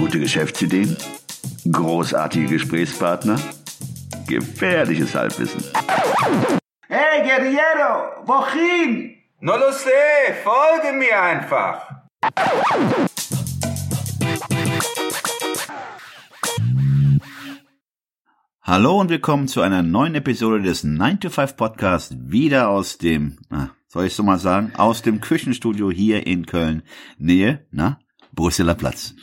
Gute Geschäftsideen? Großartige Gesprächspartner? Gefährliches Halbwissen. Hey, Guerriero, wohin? No lo sé, folge mir einfach. Hallo und willkommen zu einer neuen Episode des 9 to 5 Podcast, wieder aus dem, na, soll ich so mal sagen, aus dem Küchenstudio hier in Köln, Nähe, na, Brüsseler Platz.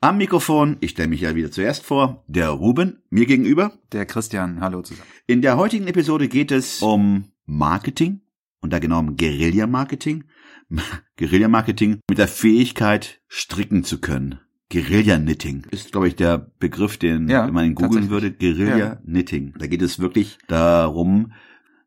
Am Mikrofon, ich stelle mich ja wieder zuerst vor, der Ruben, mir gegenüber. Der Christian, hallo zusammen. In der heutigen Episode geht es um Marketing und da genau um Guerilla-Marketing. Guerilla-Marketing mit der Fähigkeit, stricken zu können. Guerilla-Knitting ist, glaube ich, der Begriff, den Ja, wenn man ihn googeln würde. Guerilla-Knitting. Da geht es wirklich darum,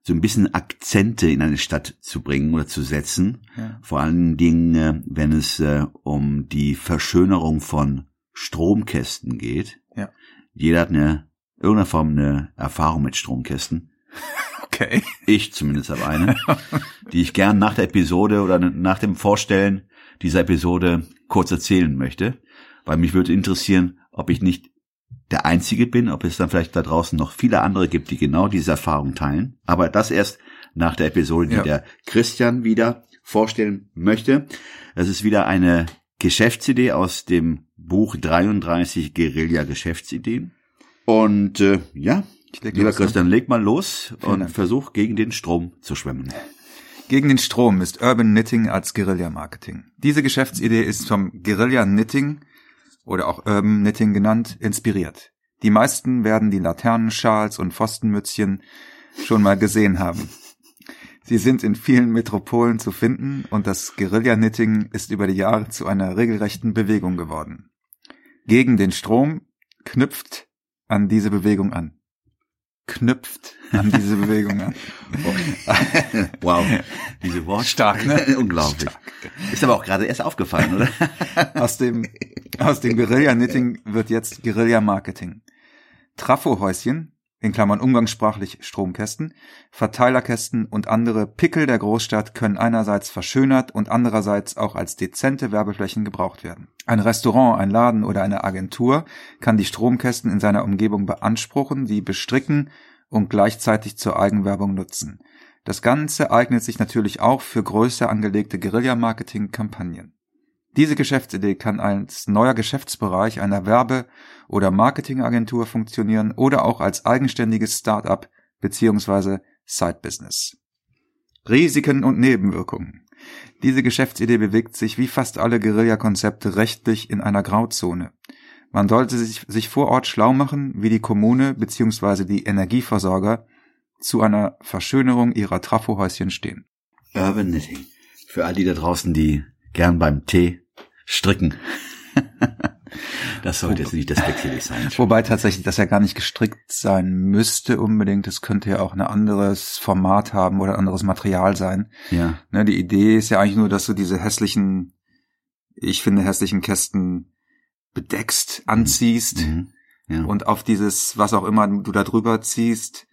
so ein bisschen Akzente in eine Stadt zu bringen oder zu setzen. Ja. Vor allen Dingen, äh, wenn es äh, um die Verschönerung von Stromkästen geht. Ja. Jeder hat eine irgendeiner Form eine Erfahrung mit Stromkästen. Okay. Ich zumindest habe eine, die ich gern nach der Episode oder nach dem Vorstellen dieser Episode kurz erzählen möchte, weil mich würde interessieren, ob ich nicht der Einzige bin, ob es dann vielleicht da draußen noch viele andere gibt, die genau diese Erfahrung teilen. Aber das erst nach der Episode, die Ja. der Christian wieder vorstellen möchte. Es ist wieder eine Geschäftsidee aus dem Buch 33 Guerilla Geschäftsideen. Und äh, ja, lieber ne? Christian, leg mal los Vielen und Dank. versuch gegen den Strom zu schwimmen. Gegen den Strom ist Urban Knitting als Guerilla-Marketing. Diese Geschäftsidee ist vom Guerilla-Knitting oder auch Urban Knitting genannt, inspiriert. Die meisten werden die Laternenschals und Pfostenmützchen schon mal gesehen haben. Sie sind in vielen Metropolen zu finden und das Guerilla-Knitting ist über die Jahre zu einer regelrechten Bewegung geworden. Gegen den Strom knüpft an diese Bewegung an. Knüpft an diese Bewegung an. Wow, diese Worte. Stark, ne? Unglaublich. Ist aber auch gerade erst aufgefallen, oder? Aus dem, aus dem Guerilla-Knitting wird jetzt Guerilla-Marketing. Trafohäuschen, in Klammern umgangssprachlich Stromkästen, Verteilerkästen und andere Pickel der Großstadt können einerseits verschönert und andererseits auch als dezente Werbeflächen gebraucht werden. Ein Restaurant, ein Laden oder eine Agentur kann die Stromkästen in seiner Umgebung beanspruchen, sie bestricken und gleichzeitig zur Eigenwerbung nutzen. Das Ganze eignet sich natürlich auch für größer angelegte Guerilla-Marketing-Kampagnen. Diese Geschäftsidee kann als neuer Geschäftsbereich einer Werbe- oder Marketingagentur funktionieren oder auch als eigenständiges Start-up bzw. Side-Business. Risiken und Nebenwirkungen. Diese Geschäftsidee bewegt sich wie fast alle Guerilla-Konzepte rechtlich in einer Grauzone. Man sollte sich, sich vor Ort schlau machen, wie die Kommune bzw. die Energieversorger zu einer Verschönerung ihrer Trafohäuschen stehen. Urban Knitting. Für all die da draußen, die gern beim Tee stricken. das sollte jetzt nicht despektierlich sein. Wobei tatsächlich das ja gar nicht gestrickt sein müsste unbedingt. Es könnte ja auch ein anderes Format haben oder ein anderes Material sein. Ja. Ne, die Idee ist ja eigentlich nur, dass du diese hässlichen, ich finde hässlichen Kästen bedeckst, anziehst Mhm. ja. und auf dieses, was auch immer du da drüber ziehst,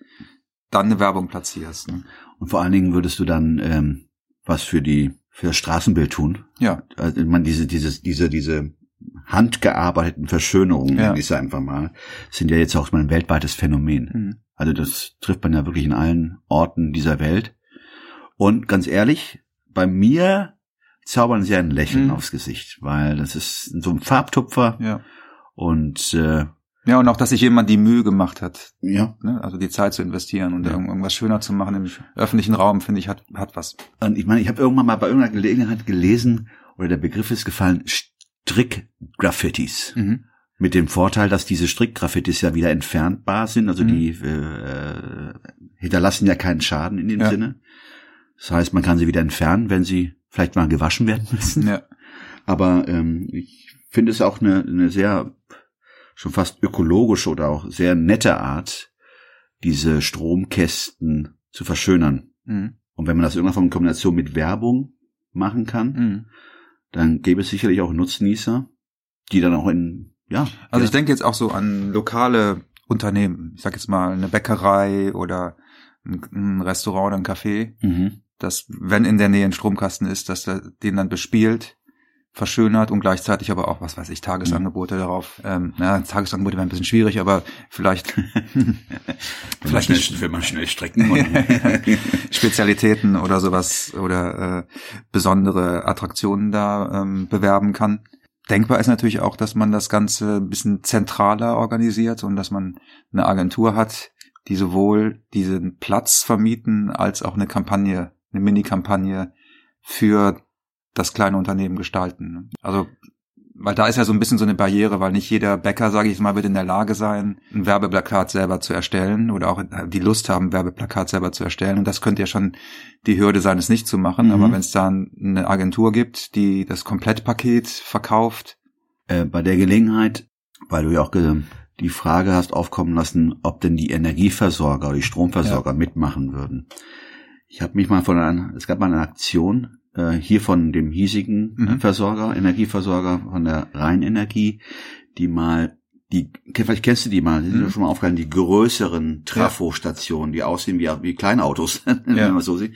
dann eine Werbung platzierst. Ne? Und vor allen Dingen würdest du dann ähm, was für die für das Straßenbild tun. Ja, Also man diese dieses diese diese handgearbeiteten Verschönerungen, Ja. ich einfach mal, sind ja jetzt auch mal ein weltweites Phänomen. Mhm. Also das trifft man ja wirklich in allen Orten dieser Welt. Und ganz ehrlich, bei mir zaubern sie ein Lächeln Mhm. aufs Gesicht, weil das ist so ein Farbtupfer ja. und äh, Ja, und auch, dass sich jemand die Mühe gemacht hat, ja. ne? also die Zeit zu investieren und Ja. irgend- irgendwas schöner zu machen im öffentlichen Raum, finde ich, hat, hat was. Und ich meine, ich habe irgendwann mal bei irgendeiner Gelegenheit gelesen, oder der Begriff ist gefallen, Strickgraffitis. Mhm. Mit dem Vorteil, dass diese Strickgraffitis ja wieder entfernbar sind, also Mhm. die äh, hinterlassen ja keinen Schaden in dem Ja. Sinne. Das heißt, man kann sie wieder entfernen, wenn sie vielleicht mal gewaschen werden müssen. Ja. Aber ähm, ich finde es auch eine, eine sehr schon fast ökologische oder auch sehr nette Art, diese Stromkästen zu verschönern. Mhm. Und wenn man das irgendwann in Kombination mit Werbung machen kann, Mhm. dann gäbe es sicherlich auch Nutznießer, die dann auch in, ja. Also ich denke jetzt auch so an lokale Unternehmen. Ich sag jetzt mal eine Bäckerei oder ein, ein Restaurant oder ein Café, mhm. dass wenn in der Nähe ein Stromkasten ist, dass er den dann bespielt, verschönert und gleichzeitig aber auch, was weiß ich, Tagesangebote Mhm. darauf. Ähm, ja, Tagesangebote wären ein bisschen schwierig, aber vielleicht, vielleicht nicht will man schnell strecken. Und Spezialitäten oder sowas oder äh, besondere Attraktionen da ähm, bewerben kann. Denkbar ist natürlich auch, dass man das Ganze ein bisschen zentraler organisiert und dass man eine Agentur hat, die sowohl diesen Platz vermieten als auch eine Kampagne, eine Mini-Kampagne für das kleine Unternehmen gestalten. Also weil da ist ja so ein bisschen so eine Barriere, weil nicht jeder Bäcker, sage ich mal, wird in der Lage sein, ein Werbeplakat selber zu erstellen oder auch die Lust haben, ein Werbeplakat selber zu erstellen. Und das könnte ja schon die Hürde sein, es nicht zu machen. Mhm. Aber wenn es da eine Agentur gibt, die das Komplettpaket verkauft, äh, bei der Gelegenheit, weil du ja auch ge- die Frage hast aufkommen lassen, ob denn die Energieversorger oder die Stromversorger mitmachen würden. Ich habe mich mal von einer, es gab mal eine Aktion äh, hier von dem hiesigen äh, Mhm. Versorger, Energieversorger von der Rheinenergie, die mal die, vielleicht kennst du die mal, die sind Mhm. ja schon mal aufgefallen, die größeren Trafostationen, die aussehen wie, wie Kleinautos, wenn Ja. man so sieht.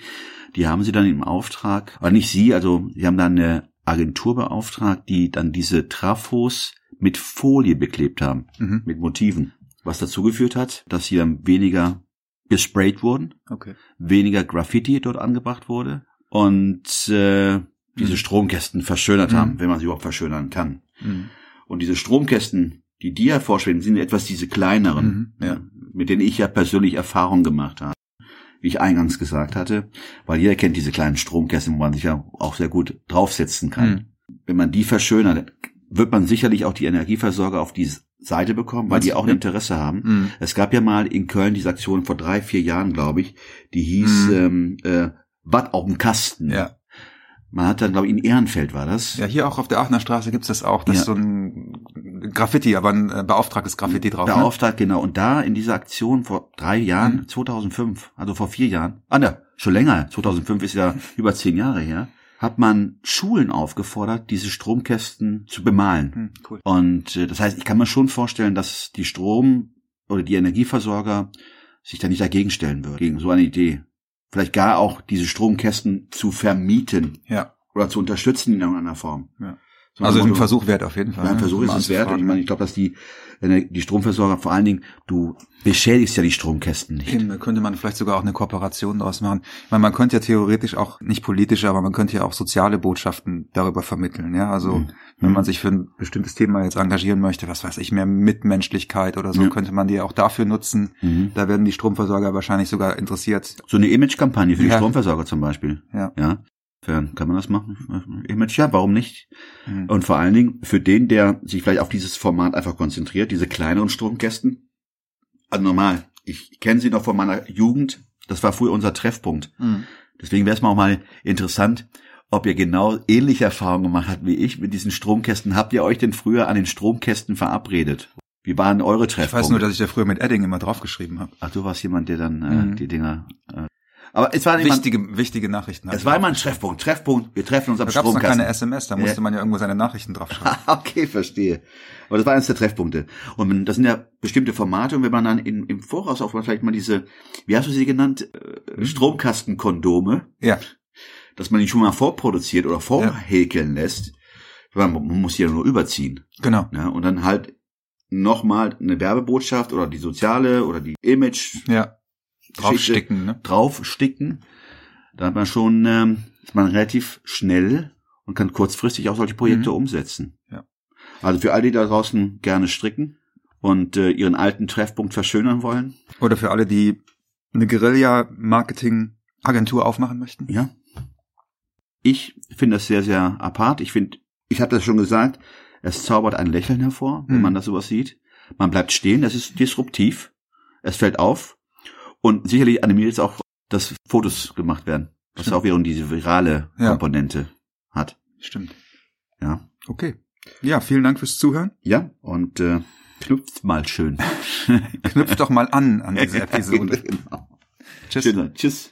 Die haben sie dann im Auftrag, aber nicht sie, also sie haben dann eine Agentur beauftragt, die dann diese Trafos mit Folie beklebt haben, mhm. mit Motiven. Was dazu geführt hat, dass sie dann weniger gesprayt wurden, okay. weniger Graffiti dort angebracht wurde und äh, diese Mhm. Stromkästen verschönert Mhm. haben, wenn man sie überhaupt verschönern kann. Mhm. Und diese Stromkästen, die dir hervorschweben, sind etwas diese kleineren, Mhm, ja. mit denen ich ja persönlich Erfahrung gemacht habe, wie ich eingangs gesagt hatte, weil jeder kennt diese kleinen Stromkästen, wo man sich ja auch sehr gut draufsetzen kann. Mhm. Wenn man die verschönert, wird man sicherlich auch die Energieversorger auf die Seite bekommen, weil Meinst die auch ein? Interesse haben. Es gab ja mal in Köln diese Aktion vor drei, vier Jahren, glaube ich, die hieß ähm, äh, Watt auf dem Kasten. Ja. Man hat dann, glaube ich, in Ehrenfeld war das. ja, hier auch auf der Aachener Straße gibt's das auch. Das Ja. ist so ein Graffiti, aber ein äh, beauftragtes Graffiti drauf. Ne? Beauftragt, genau. Und da in dieser Aktion vor drei Jahren, Mhm. 2005, also vor vier Jahren, ah ne, schon länger, 2005 ist ja über zehn Jahre her, hat man Schulen aufgefordert, diese Stromkästen zu bemalen. Hm, cool. Und äh, das heißt, ich kann mir schon vorstellen, dass die Strom- oder die Energieversorger sich da nicht dagegen stellen würden, gegen so eine Idee. Vielleicht gar auch diese Stromkästen zu vermieten Ja. oder zu unterstützen in irgendeiner Form. Ja. So Also dem ein Versuch wert auf jeden Fall. ja, ein ne? Versuch ist es wert. Und ich meine, ich glaube, dass die, Ener- die Stromversorger vor allen Dingen, du beschädigst ja die Stromkästen nicht. Eben, da könnte man vielleicht sogar auch eine Kooperation daraus machen. Ich meine, man könnte ja theoretisch auch, nicht politische, aber man könnte ja auch soziale Botschaften darüber vermitteln. Ja, also Mhm. wenn man sich für ein bestimmtes Thema jetzt engagieren möchte, was weiß ich, mehr Mitmenschlichkeit oder so, Ja. könnte man die auch dafür nutzen. Mhm. Da werden die Stromversorger wahrscheinlich sogar interessiert. So eine Image-Kampagne für die Ja. Stromversorger zum Beispiel. Ja. Ja. Fern, kann man das machen? Image, ja, warum nicht? Mhm. Und vor allen Dingen für den, der sich vielleicht auf dieses Format einfach konzentriert, diese kleineren Stromkästen. Also normal. Ich kenne sie noch von meiner Jugend. Das war früher unser Treffpunkt. Mhm. Deswegen wäre es mal auch mal interessant, ob ihr genau ähnliche Erfahrungen gemacht habt wie ich mit diesen Stromkästen. Habt ihr euch denn früher an den Stromkästen verabredet? Wie waren eure Ich Treffpunkte? weiß nur, dass ich da früher mit Edding immer draufgeschrieben habe. Ach, du warst jemand, der dann äh, Mhm. die Dinger. Äh, aber es war immer, Wichtige, wichtige Nachrichten. es war immer ein Treffpunkt. Treffpunkt. Wir treffen uns am Da gab es noch Stromkasten. keine SMS, da musste Ja. man ja irgendwo seine Nachrichten draufschreiben. okay, verstehe. Aber das war eines der Treffpunkte. Und das sind ja bestimmte Formate und wenn man dann in, im Voraus auch vielleicht mal diese, wie hast du sie genannt, äh, Stromkastenkondome, ja. dass man die schon mal vorproduziert oder vorhäkeln lässt. Man, muss die ja nur überziehen. Genau. Ne? Und dann halt nochmal eine Werbebotschaft oder die soziale oder die Image Ja. Draufsticken, ne? draufsticken. Da hat man schon, ähm, ist man relativ schnell und kann kurzfristig auch solche Projekte Mhm. umsetzen. Ja. Also für alle, die da draußen gerne stricken und äh, ihren alten Treffpunkt verschönern wollen, Oder für alle, die eine Guerilla-Marketing-Agentur aufmachen möchten. ja. Ich finde das sehr, sehr apart. Ich finde, ich habe das schon gesagt, es zaubert ein Lächeln hervor, wenn Mhm. man das sowas sieht. Man bleibt stehen, das ist disruptiv, es fällt auf und sicherlich animiert es auch, dass Fotos gemacht werden, was Stimmt. auch wiederum diese virale Ja. Komponente hat. Stimmt. Ja. Okay. Ja, vielen Dank fürs Zuhören. Ja, und äh, knüpft mal schön. Knüpft doch mal an an diese Episode. genau. Tschüss. Schön, tschüss.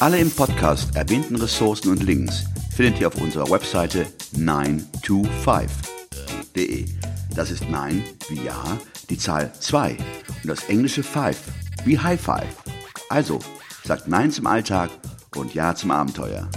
Alle im Podcast erwähnten Ressourcen und Links findet ihr auf unserer Webseite 925.de. Das ist 9 wie Ja, die Zahl 2 und das englische 5 wie High Five. Also, sagt Nein zum Alltag und Ja zum Abenteuer.